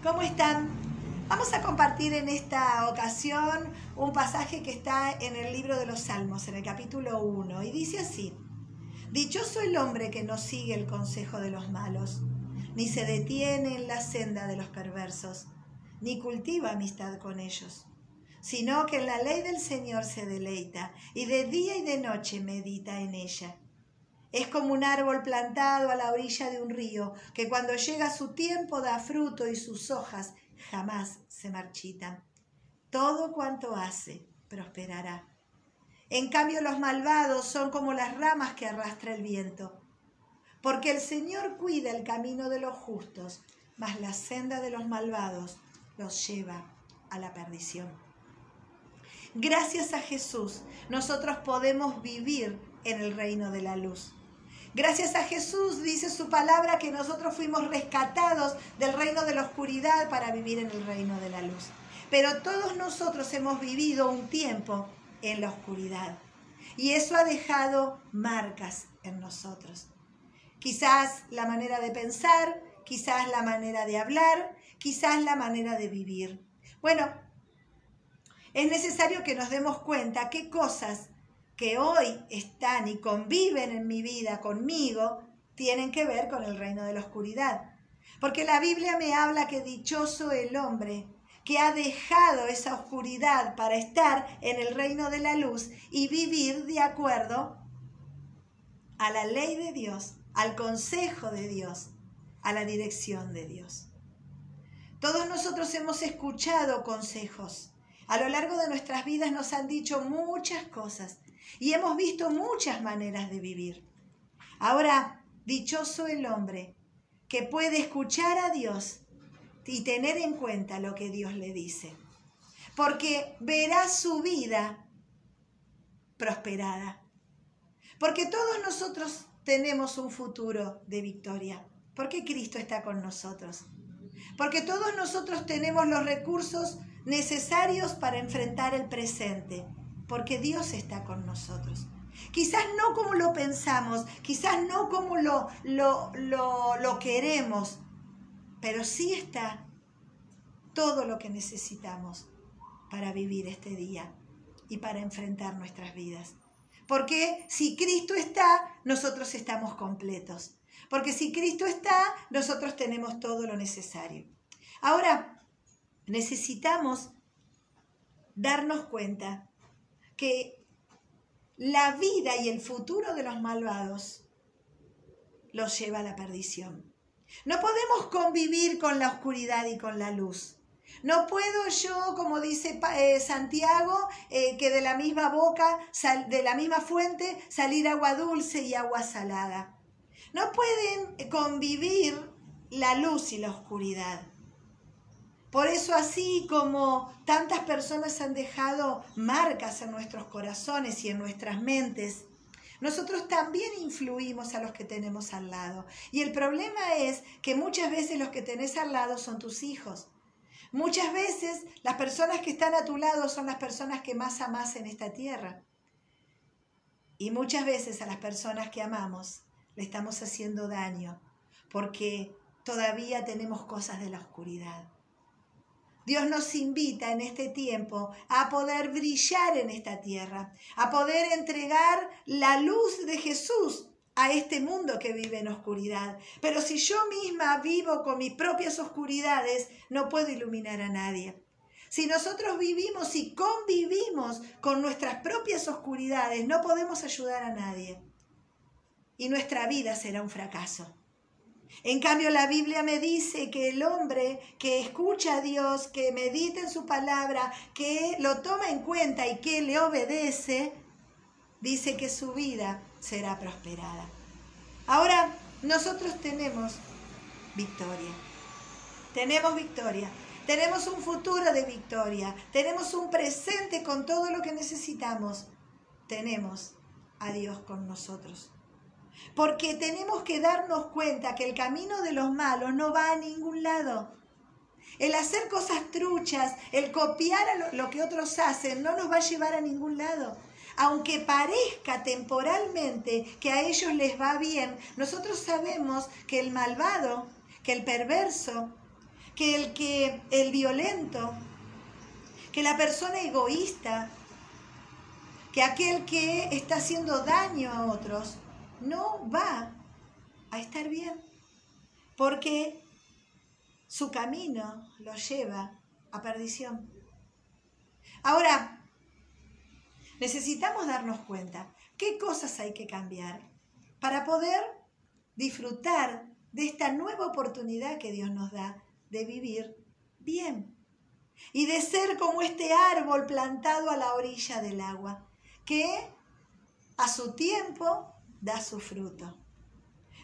¿Cómo están? Vamos a compartir en esta ocasión un pasaje que está en el libro de los Salmos, en el capítulo 1, y dice así, Dichoso el hombre que no sigue el consejo de los malos, ni se detiene en la senda de los perversos, ni cultiva amistad con ellos, sino que en la ley del Señor se deleita, y de día y de noche medita en ella. Es como un árbol plantado a la orilla de un río, que cuando llega su tiempo da fruto y sus hojas jamás se marchitan. Todo cuanto hace prosperará. En cambio los malvados son como las ramas que arrastra el viento. Porque el Señor cuida el camino de los justos, mas la senda de los malvados los lleva a la perdición. Gracias a Jesús, nosotros podemos vivir en el reino de la luz. Gracias a Jesús dice su palabra que nosotros fuimos rescatados del reino de la oscuridad para vivir en el reino de la luz. Pero todos nosotros hemos vivido un tiempo en la oscuridad y eso ha dejado marcas en nosotros. Quizás la manera de pensar, quizás la manera de hablar, quizás la manera de vivir. Bueno, es necesario que nos demos cuenta qué cosas que hoy están y conviven en mi vida conmigo tienen que ver con el reino de la oscuridad. Porque la Biblia me habla que dichoso el hombre que ha dejado esa oscuridad para estar en el reino de la luz y vivir de acuerdo a la ley de Dios, al consejo de Dios, a la dirección de Dios. Todos nosotros hemos escuchado consejos. A lo largo de nuestras vidas nos han dicho muchas cosas y hemos visto muchas maneras de vivir. Ahora, dichoso el hombre que puede escuchar a Dios y tener en cuenta lo que Dios le dice, porque verá su vida prosperada. Porque todos nosotros tenemos un futuro de victoria, porque Cristo está con nosotros. Porque todos nosotros tenemos los recursos necesarios para enfrentar el presente porque Dios está con nosotros. Quizás no como lo pensamos, quizás no como lo, lo, lo, queremos, pero sí está todo lo que necesitamos para vivir este día y para enfrentar nuestras vidas. Porque si Cristo está, nosotros estamos completos. Porque si Cristo está, nosotros tenemos todo lo necesario. Ahora, necesitamos darnos cuenta que la vida y el futuro de los malvados los lleva a la perdición. No podemos convivir con la oscuridad y con la luz. No puedo yo, como dice eh, Santiago, eh, que de la misma boca, de la misma fuente, salir agua dulce y agua salada. No pueden convivir la luz y la oscuridad. Por eso así como tantas personas han dejado marcas en nuestros corazones y en nuestras mentes, nosotros también influimos a los que tenemos al lado. Y el problema es que muchas veces los que tenés al lado son tus hijos. Muchas veces las personas que están a tu lado son las personas que más amas en esta tierra. Y muchas veces a las personas que amamos le estamos haciendo daño porque todavía tenemos cosas de la oscuridad. Dios nos invita en este tiempo a poder brillar en esta tierra, a poder entregar la luz de Jesús a este mundo que vive en oscuridad. Pero si yo misma vivo con mis propias oscuridades, no puedo iluminar a nadie. Si nosotros vivimos y convivimos con nuestras propias oscuridades, no podemos ayudar a nadie. Y nuestra vida será un fracaso. En cambio, la Biblia me dice que el hombre que escucha a Dios, que medita en su palabra, que lo toma en cuenta y que le obedece, dice que su vida será prosperada. Ahora, nosotros tenemos victoria. Tenemos victoria. Tenemos un futuro de victoria. Tenemos un presente con todo lo que necesitamos. Tenemos a Dios con nosotros. Porque tenemos que darnos cuenta que el camino de los malos no va a ningún lado. El hacer cosas truchas, el copiar lo que otros hacen, no nos va a llevar a ningún lado. Aunque parezca temporalmente que a ellos les va bien, nosotros sabemos que el malvado, que el perverso, que el que el violento, que la persona egoísta, que aquel que está haciendo daño a otros no va a estar bien, porque su camino lo lleva a perdición. Ahora, necesitamos darnos cuenta qué cosas hay que cambiar para poder disfrutar de esta nueva oportunidad que Dios nos da de vivir bien y de ser como este árbol plantado a la orilla del agua, que a su tiempo da su fruto.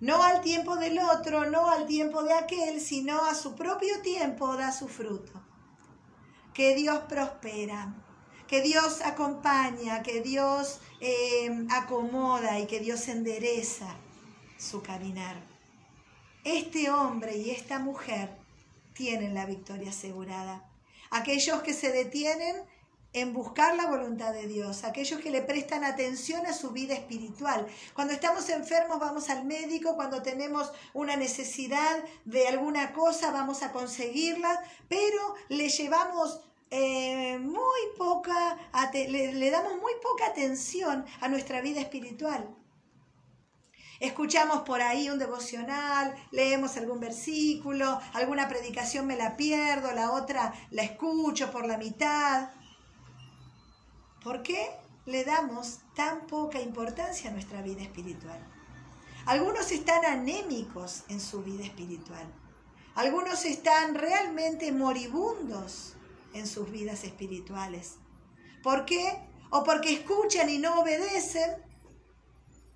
No al tiempo del otro, no al tiempo de aquel, sino a su propio tiempo da su fruto. Que Dios prospera, que Dios acompaña, que Dios eh, acomoda y que Dios endereza su caminar. Este hombre y esta mujer tienen la victoria asegurada. Aquellos que se detienen en buscar la voluntad de Dios, aquellos que le prestan atención a su vida espiritual. Cuando estamos enfermos vamos al médico, cuando tenemos una necesidad de alguna cosa vamos a conseguirla, pero le llevamos eh, muy poca, le, le damos muy poca atención a nuestra vida espiritual. Escuchamos por ahí un devocional, leemos algún versículo, alguna predicación me la pierdo, la otra la escucho por la mitad. ¿Por qué le damos tan poca importancia a nuestra vida espiritual? Algunos están anémicos en su vida espiritual. Algunos están realmente moribundos en sus vidas espirituales. ¿Por qué? O porque escuchan y no obedecen,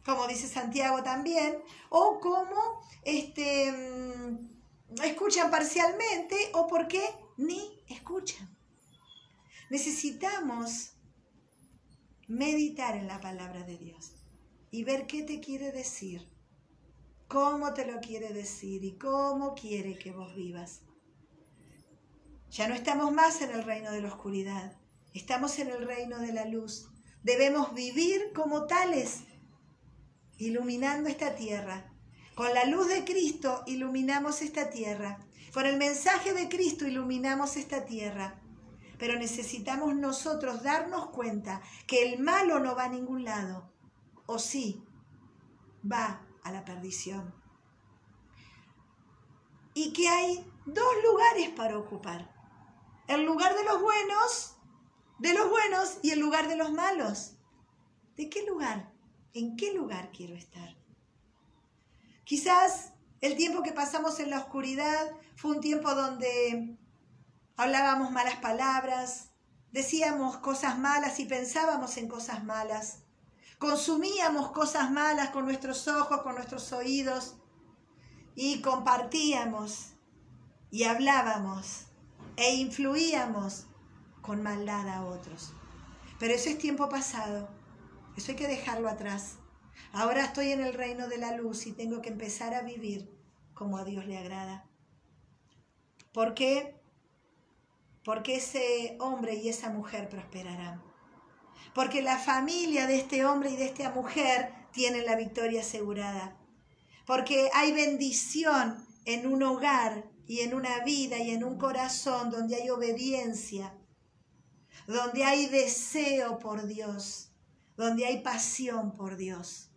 como dice Santiago también, o como este, mm, escuchan parcialmente, o porque ni escuchan. Necesitamos meditar en la palabra de Dios y ver qué te quiere decir, cómo te lo quiere decir y cómo quiere que vos vivas. Ya no estamos más en el reino de la oscuridad, estamos en el reino de la luz. Debemos vivir como tales, iluminando esta tierra. Con la luz de Cristo iluminamos esta tierra. Con el mensaje de Cristo iluminamos esta tierra. Pero necesitamos nosotros darnos cuenta que el malo no va a ningún lado, o sí, va a la perdición. Y que hay dos lugares para ocupar. El lugar de los buenos, de los buenos y el lugar de los malos. ¿De qué lugar? ¿En qué lugar quiero estar? Quizás el tiempo que pasamos en la oscuridad fue un tiempo donde hablábamos malas palabras, decíamos cosas malas y pensábamos en cosas malas, consumíamos cosas malas con nuestros ojos, con nuestros oídos y compartíamos y hablábamos e influíamos con maldad a otros. Pero eso es tiempo pasado, eso hay que dejarlo atrás. Ahora estoy en el reino de la luz y tengo que empezar a vivir como a Dios le agrada. ¿Por qué? Porque ese hombre y esa mujer prosperarán. Porque la familia de este hombre y de esta mujer tiene la victoria asegurada. Porque hay bendición en un hogar y en una vida y en un corazón donde hay obediencia, donde hay deseo por Dios, donde hay pasión por Dios.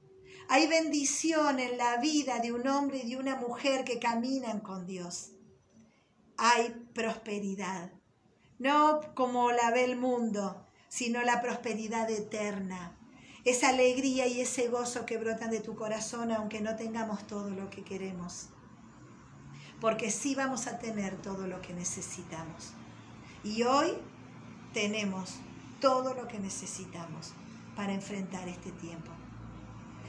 Hay bendición en la vida de un hombre y de una mujer que caminan con Dios. Hay prosperidad no como la ve el mundo, sino la prosperidad eterna, esa alegría y ese gozo que brotan de tu corazón aunque no tengamos todo lo que queremos, porque sí vamos a tener todo lo que necesitamos. Y hoy tenemos todo lo que necesitamos para enfrentar este tiempo.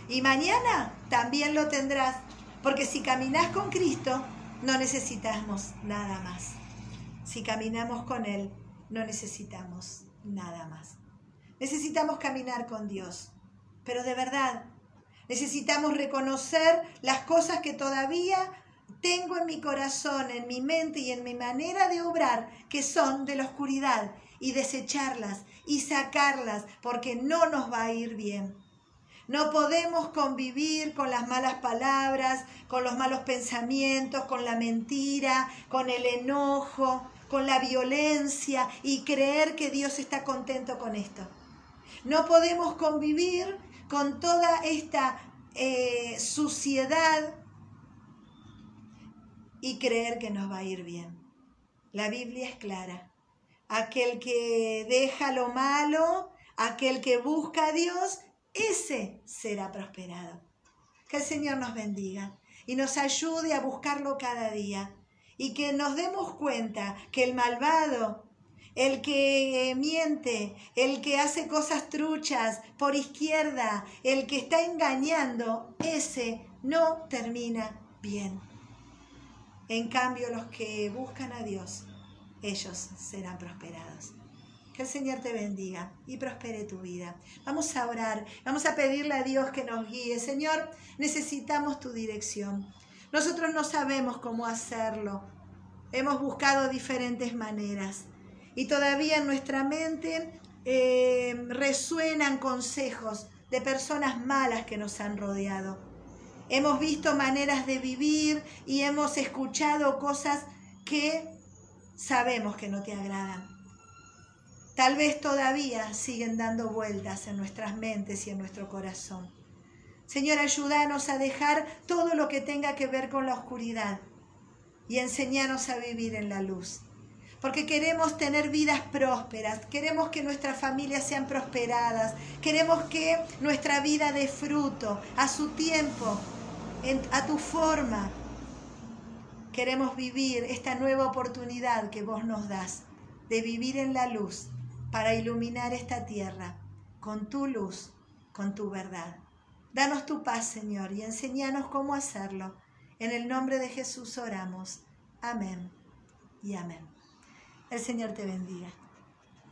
Y mañana también lo tendrás, porque si caminas con Cristo, no necesitamos nada más. Si caminamos con Él, no necesitamos nada más. Necesitamos caminar con Dios, pero de verdad, necesitamos reconocer las cosas que todavía tengo en mi corazón, en mi mente y en mi manera de obrar, que son de la oscuridad, y desecharlas y sacarlas, porque no nos va a ir bien. No podemos convivir con las malas palabras, con los malos pensamientos, con la mentira, con el enojo, con la violencia y creer que Dios está contento con esto. No podemos convivir con toda esta eh, suciedad y creer que nos va a ir bien. La Biblia es clara. Aquel que deja lo malo, aquel que busca a Dios, ese será prosperado. Que el Señor nos bendiga y nos ayude a buscarlo cada día y que nos demos cuenta que el malvado, el que miente, el que hace cosas truchas por izquierda, el que está engañando, ese no termina bien. En cambio, los que buscan a Dios, ellos serán prosperados. Que el Señor te bendiga y prospere tu vida. Vamos a orar, vamos a pedirle a Dios que nos guíe. Señor, necesitamos tu dirección. Nosotros no sabemos cómo hacerlo. Hemos buscado diferentes maneras y todavía en nuestra mente eh, resuenan consejos de personas malas que nos han rodeado. Hemos visto maneras de vivir y hemos escuchado cosas que sabemos que no te agradan. Tal vez todavía siguen dando vueltas en nuestras mentes y en nuestro corazón. Señor, ayúdanos a dejar todo lo que tenga que ver con la oscuridad y enséñanos a vivir en la luz. Porque queremos tener vidas prósperas, queremos que nuestras familias sean prosperadas, queremos que nuestra vida dé fruto a su tiempo, a tu forma. Queremos vivir esta nueva oportunidad que vos nos das de vivir en la luz para iluminar esta tierra con tu luz, con tu verdad. Danos tu paz, Señor, y enséñanos cómo hacerlo. En el nombre de Jesús oramos. Amén y amén. El Señor te bendiga.